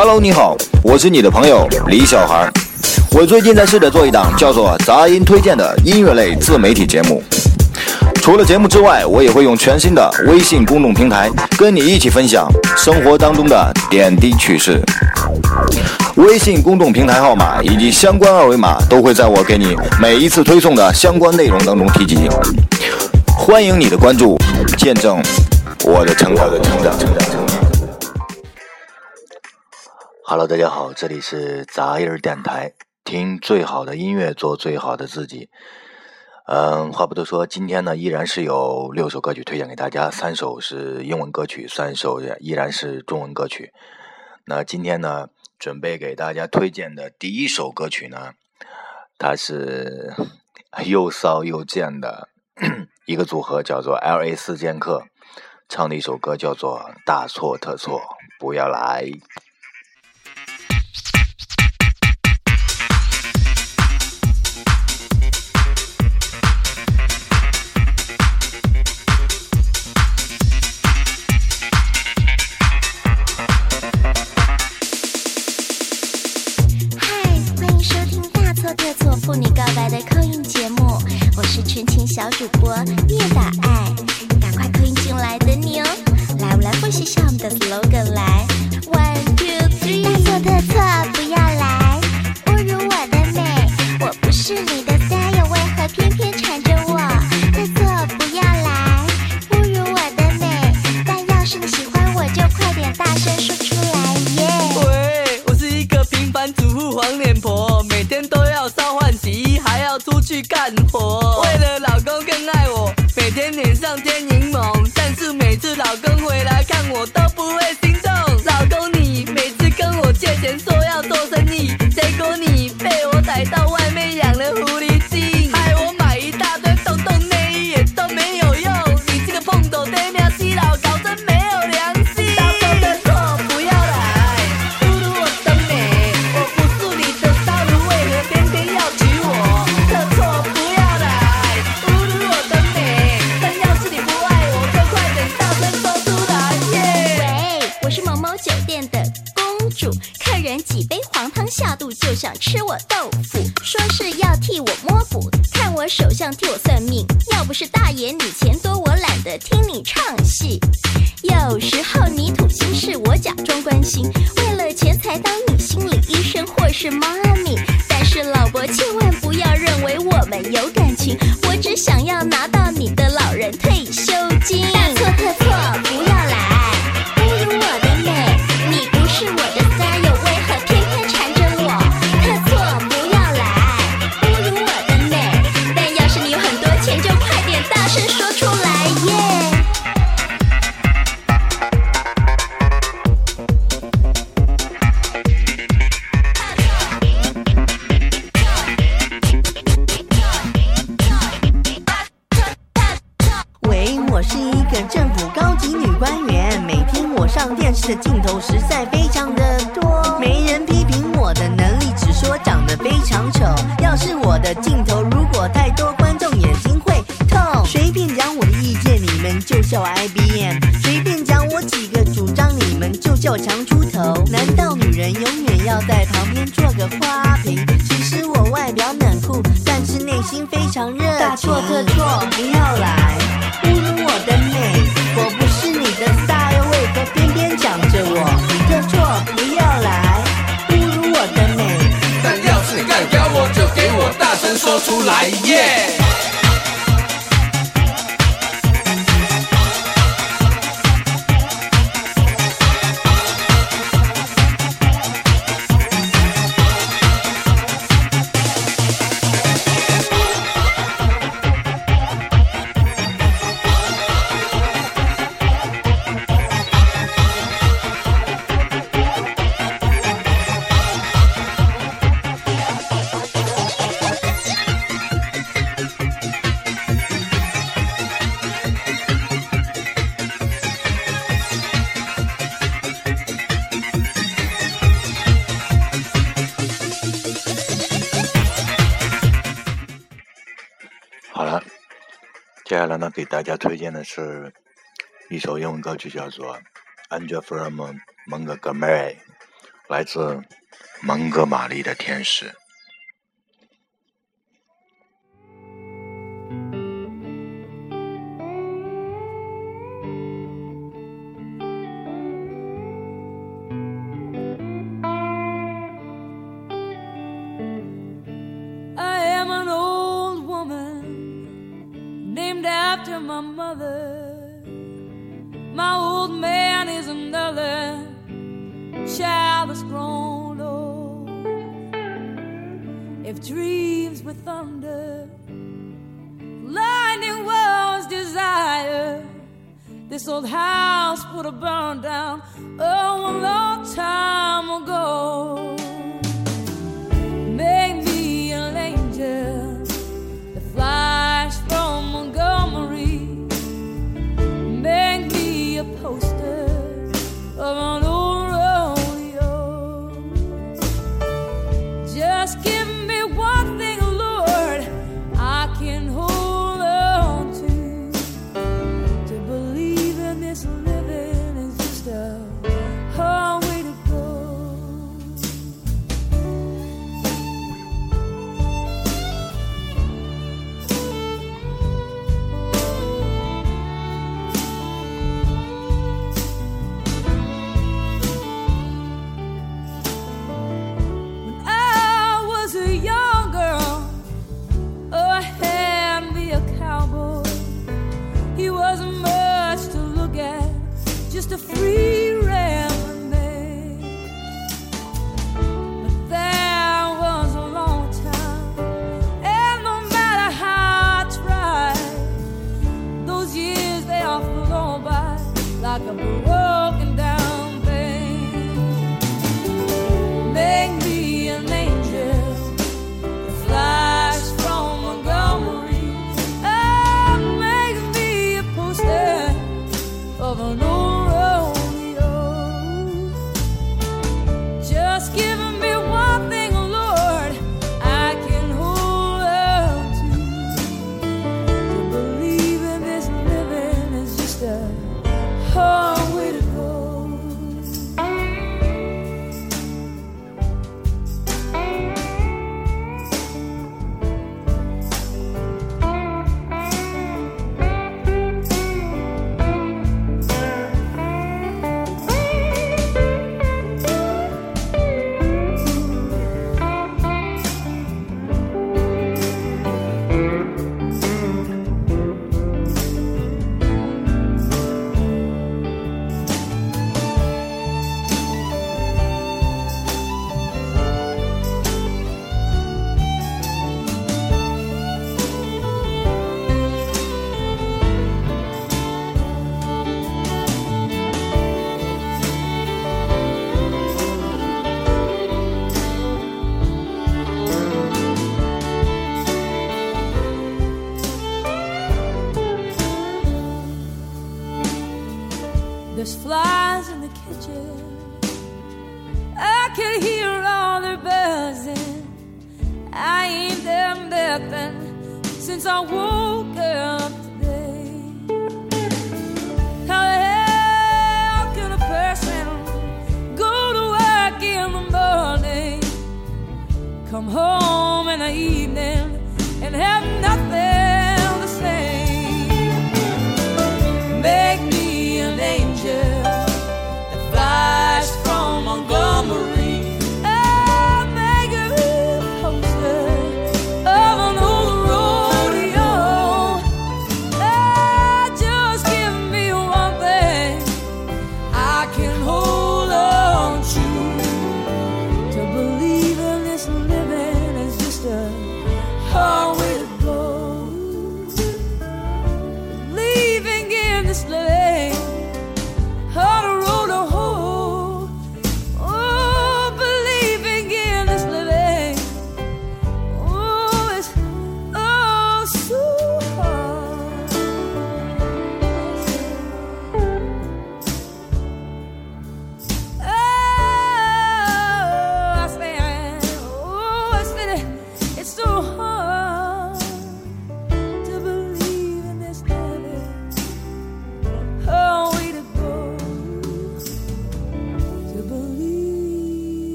Hello，你好，我是你的朋友李小孩。我最近在试着做一档叫做“杂音推荐”的音乐类自媒体节目。除了节目之外，我也会用全新的微信公众平台跟你一起分享生活当中的点滴趣事。微信公众平台号码以及相关二维码都会在我给你每一次推送的相关内容当中提及。欢迎你的关注，见证我的成长的成长成长成长。Hello，大家好，这里是杂音电台，听最好的音乐，做最好的自己。嗯，话不多说，今天呢依然是有六首歌曲推荐给大家，三首是英文歌曲，三首依然是中文歌曲。那今天呢，准备给大家推荐的第一首歌曲呢，它是又骚又贱的一个组合，叫做 L.A. 四剑客唱的一首歌，叫做《大错特错》，不要来。是你的 style，为何偏偏缠着我？特错，不要来侮辱我的美，但要是你喜欢我，就快点大声说出来耶！喂，我是一个平凡主妇黄脸婆，每天都要烧换洗衣，还要出去干活，为了老公更爱我，每天。脸上贴柠檬，但是每次老公我手相替我大声说出来，耶！了，接下来呢，给大家推荐的是一首英文歌曲，叫做《Angel from Montgomery》，来自蒙哥马利的天使。house would have burned down oh, a long time ago.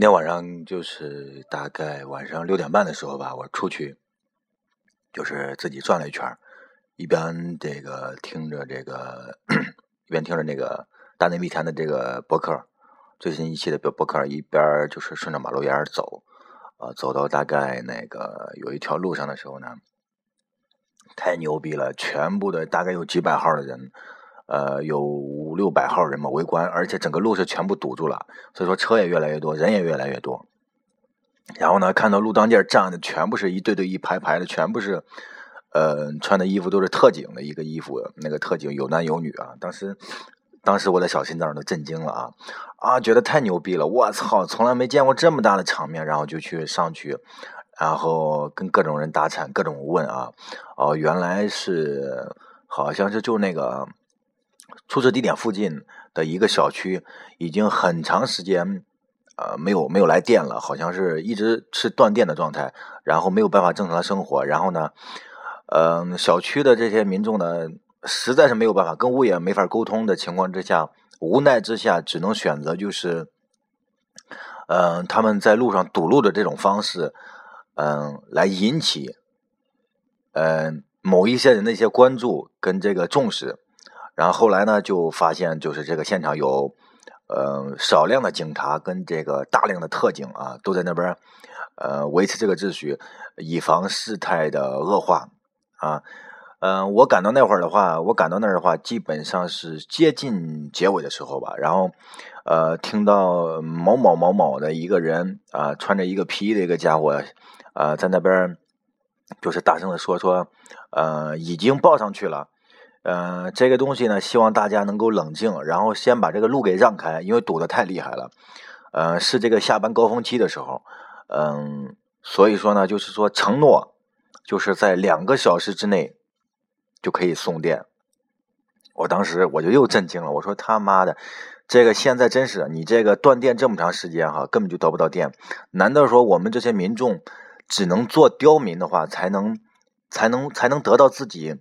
今天晚上就是大概晚上六点半的时候吧，我出去就是自己转了一圈，一边这个听着这个，一边听着那个大内密谈的这个博客，最新一期的博博客，一边就是顺着马路沿走，呃，走到大概那个有一条路上的时候呢，太牛逼了，全部的大概有几百号的人。呃，有五六百号人嘛围观，而且整个路是全部堵住了，所以说车也越来越多，人也越来越多。然后呢，看到路当间站的全部是一对对、一排排的，全部是，呃，穿的衣服都是特警的一个衣服，那个特警有男有女啊。当时，当时我的小心脏都震惊了啊啊，觉得太牛逼了！我操，从来没见过这么大的场面，然后就去上去，然后跟各种人搭讪，各种问啊，哦，原来是好像是就那个。出事地点附近的一个小区，已经很长时间，呃，没有没有来电了，好像是一直是断电的状态，然后没有办法正常生活。然后呢，嗯，小区的这些民众呢，实在是没有办法跟物业没法沟通的情况之下，无奈之下只能选择就是，嗯，他们在路上堵路的这种方式，嗯，来引起，嗯，某一些人的一些关注跟这个重视。然后后来呢，就发现就是这个现场有，呃，少量的警察跟这个大量的特警啊，都在那边，呃，维持这个秩序，以防事态的恶化啊。嗯，我赶到那会儿的话，我赶到那儿的话，基本上是接近结尾的时候吧。然后，呃，听到某某某某的一个人啊，穿着一个皮衣的一个家伙，啊，在那边就是大声的说说，呃，已经报上去了。呃，这个东西呢，希望大家能够冷静，然后先把这个路给让开，因为堵得太厉害了。呃，是这个下班高峰期的时候，嗯，所以说呢，就是说承诺，就是在两个小时之内就可以送电。我当时我就又震惊了，我说他妈的，这个现在真是你这个断电这么长时间哈，根本就得不到电。难道说我们这些民众只能做刁民的话，才能才能才能得到自己？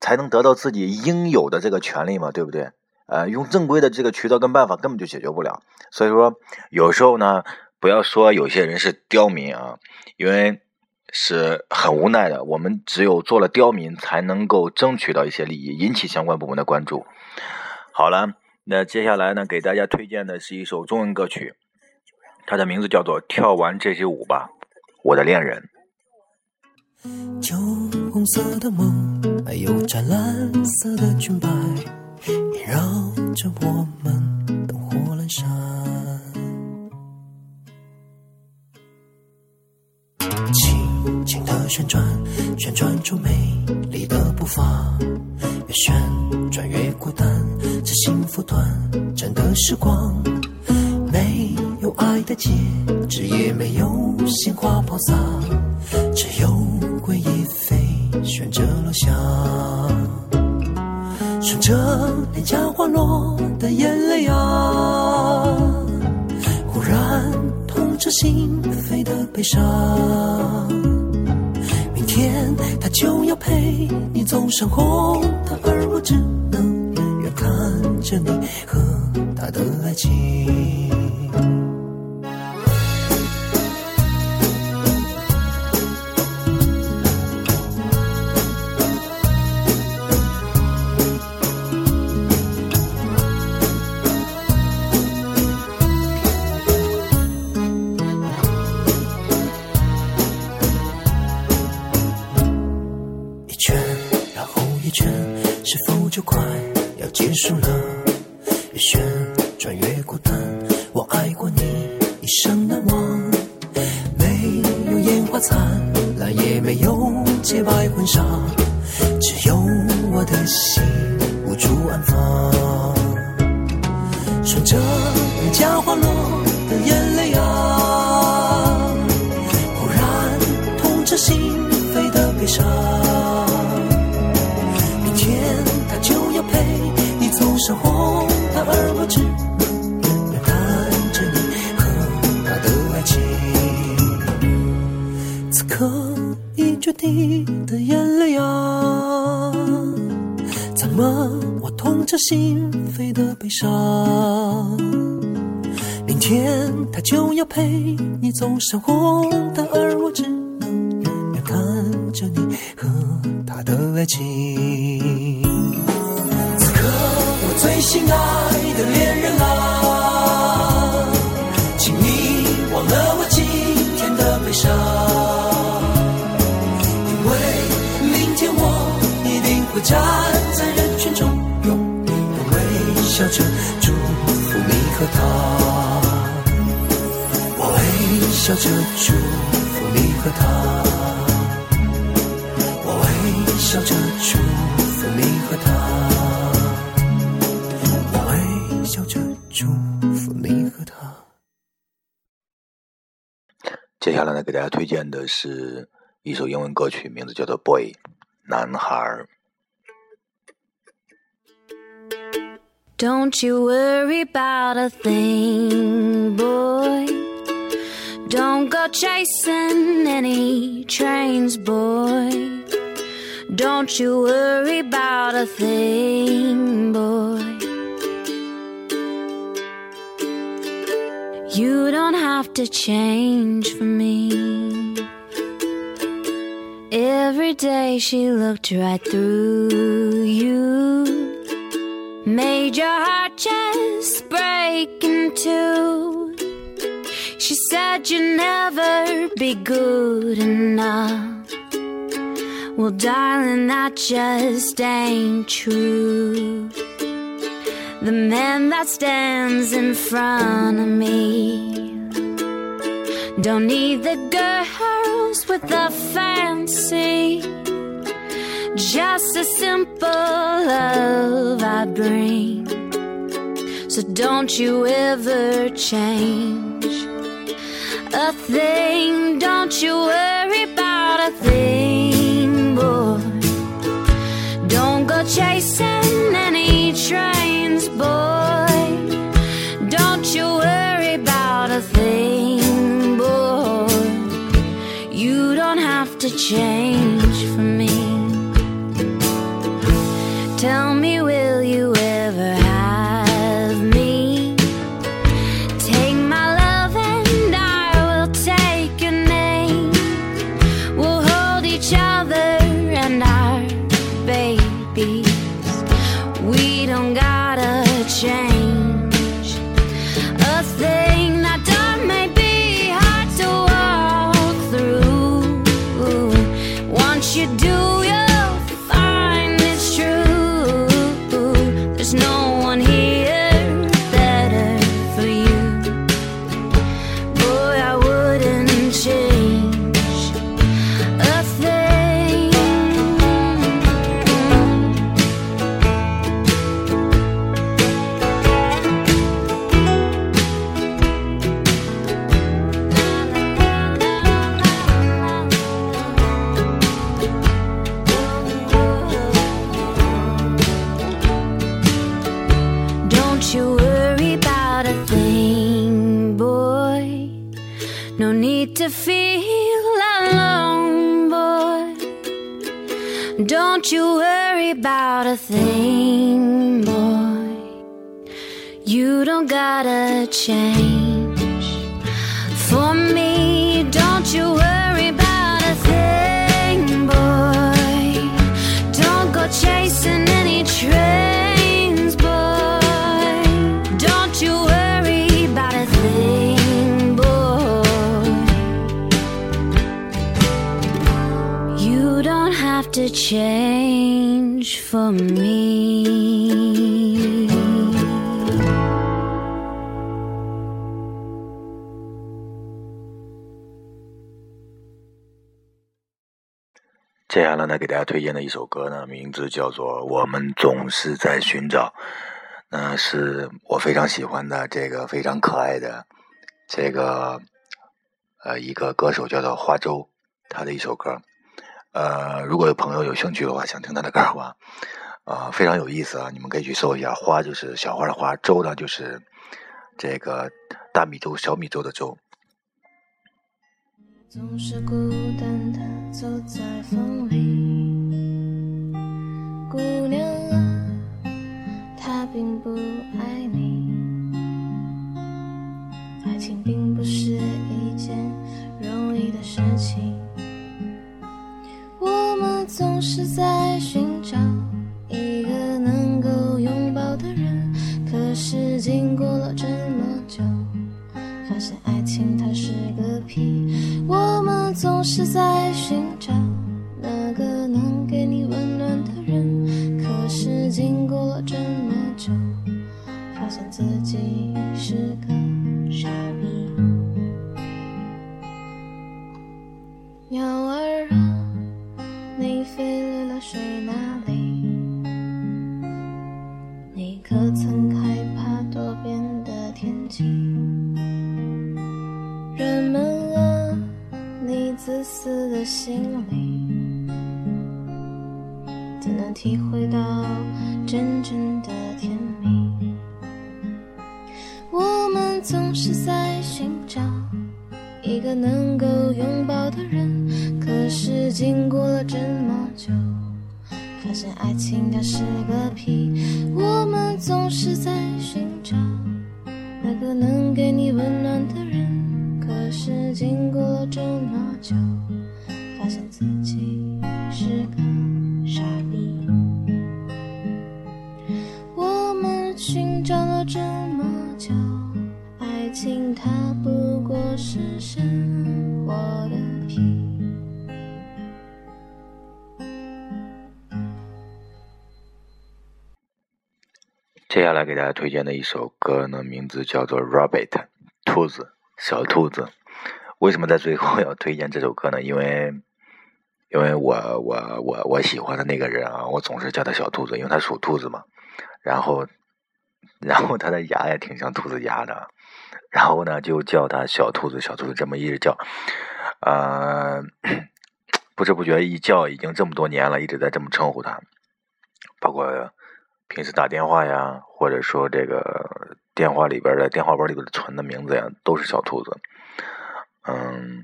才能得到自己应有的这个权利嘛，对不对？呃，用正规的这个渠道跟办法根本就解决不了。所以说，有时候呢，不要说有些人是刁民啊，因为是很无奈的。我们只有做了刁民，才能够争取到一些利益，引起相关部门的关注。好了，那接下来呢，给大家推荐的是一首中文歌曲，它的名字叫做《跳完这支舞吧，我的恋人》。酒红色的梦，还有湛蓝色的裙摆，萦绕着我们灯火阑珊。轻轻的旋转，旋转出美丽的步伐，越旋转越孤单，这幸福短暂的时光，没有爱的戒指，也没有鲜花抛洒，只有。回忆飞旋着落下，顺着脸颊滑落的眼泪啊，忽然痛彻心扉的悲伤。明天他就要陪你走上红毯，而我只能远远看着你和他的爱情。明天他就要陪你走上红毯，而我只能看着你和他的爱情。此刻已决堤的眼泪啊，怎么我痛彻心扉的悲伤？明天他就要陪你走上红毯。情。此刻我最心爱的恋人啊，请你忘了我今天的悲伤，因为明天我一定会站在人群中，用力的微笑着祝福你和他。我微笑着祝福你和他，和他。我微笑着祝福你和他。接下来呢，给大家推荐的是一首英文歌曲，名字叫做《Boy》，男孩儿。Don't you worry about a thing, boy. Don't go chasing any trains, boy. Don't you worry about a thing, boy. You don't have to change for me. Every day she looked right through you made your heart just break in two. She said you'd never be good enough. Well, darling, that just ain't true. The man that stands in front of me don't need the girls with the fancy. Just a simple love I bring. So don't you ever change a thing. Don't you worry change wish you You don't gotta change for me. Don't you worry about a thing, boy. Don't go chasing any trains, boy. Don't you worry about a thing, boy. You don't have to change for me. 接下来呢，给大家推荐的一首歌呢，名字叫做《我们总是在寻找》，那是我非常喜欢的这个非常可爱的这个呃一个歌手叫做花粥，他的一首歌。呃，如果有朋友有兴趣的话，想听他的歌的话，呃，非常有意思啊！你们可以去搜一下，花就是小花的花，粥呢就是这个大米粥、小米粥的粥。总是孤单的走在风里，姑娘啊，他并不爱你。爱情并不是一件容易的事情，我们总是在寻找一个能够拥抱的人，可是经过了这么久，发现爱情它是个屁。我们总是在寻找那个能给你温暖的人，可是经过了这么久，发现自己是个心里，怎能体会到真正的甜蜜？我们总是在寻找一个能够拥抱的人，可是经过了这么久，发现爱情它是个屁。我们总是在寻找那个能给你温暖的人，可是经过了这么久，想自己是个傻逼。我们寻找了这么久，爱情它不过是生活的皮。接下来给大家推荐的一首歌呢，名字叫做《Rabbit》，兔子，小兔子。为什么在最后要推荐这首歌呢？因为，因为我我我我喜欢的那个人啊，我总是叫他小兔子，因为他属兔子嘛。然后，然后他的牙也挺像兔子牙的，然后呢就叫他小兔子，小兔子这么一直叫，呃，不知不觉一叫已经这么多年了，一直在这么称呼他，包括。平时打电话呀，或者说这个电话里边的电话本里边存的名字呀，都是小兔子。嗯，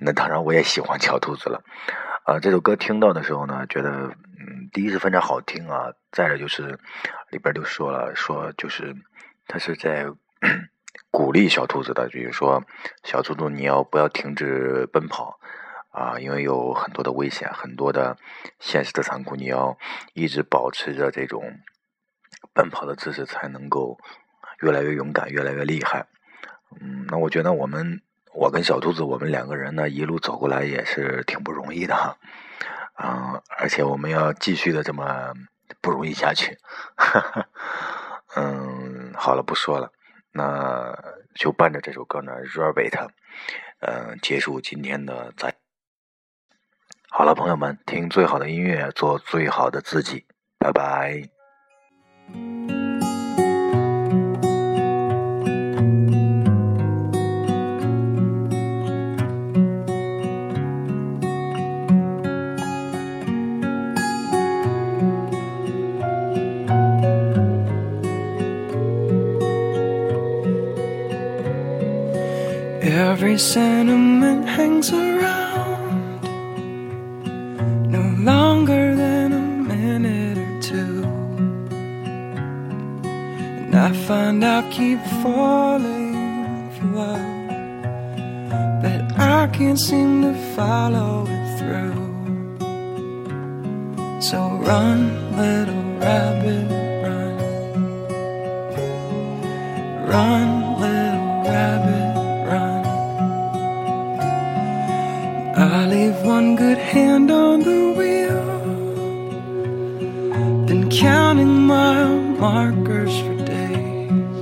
那当然我也喜欢小兔子了。啊，这首歌听到的时候呢，觉得嗯，第一是非常好听啊，再者就是里边就说了，说就是他是在 鼓励小兔子的，比如说小兔子你要不要停止奔跑啊？因为有很多的危险，很多的现实的残酷，你要一直保持着这种。奔跑的姿势才能够越来越勇敢，越来越厉害。嗯，那我觉得我们，我跟小兔子，我们两个人呢，一路走过来也是挺不容易的哈。嗯，而且我们要继续的这么不容易下去。嗯，好了，不说了，那就伴着这首歌呢，Rabbit，嗯，结束今天的在。好了，朋友们，听最好的音乐，做最好的自己，拜拜。Every sentiment hangs around no longer than a minute or two. And I find I keep falling for love, but I can't seem to follow it through. So run, little rabbit, run. Run, little good hand on the wheel, been counting mile markers for days.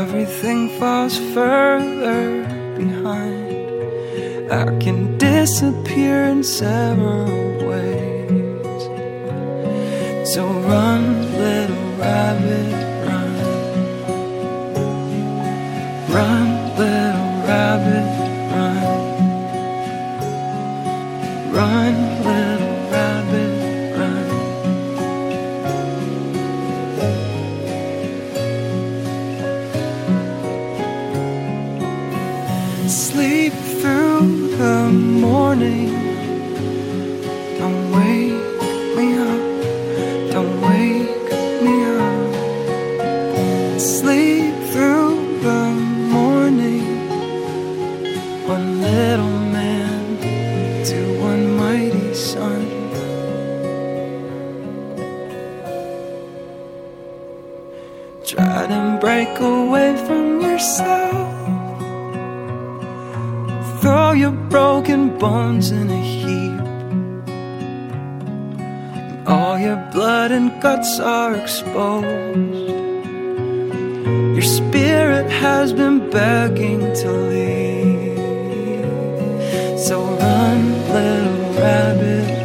Everything falls further behind. I can disappear in several ways. So run, throw your broken bones in a heap. All your blood and guts are exposed. Your spirit has been begging to leave. So run, little rabbit,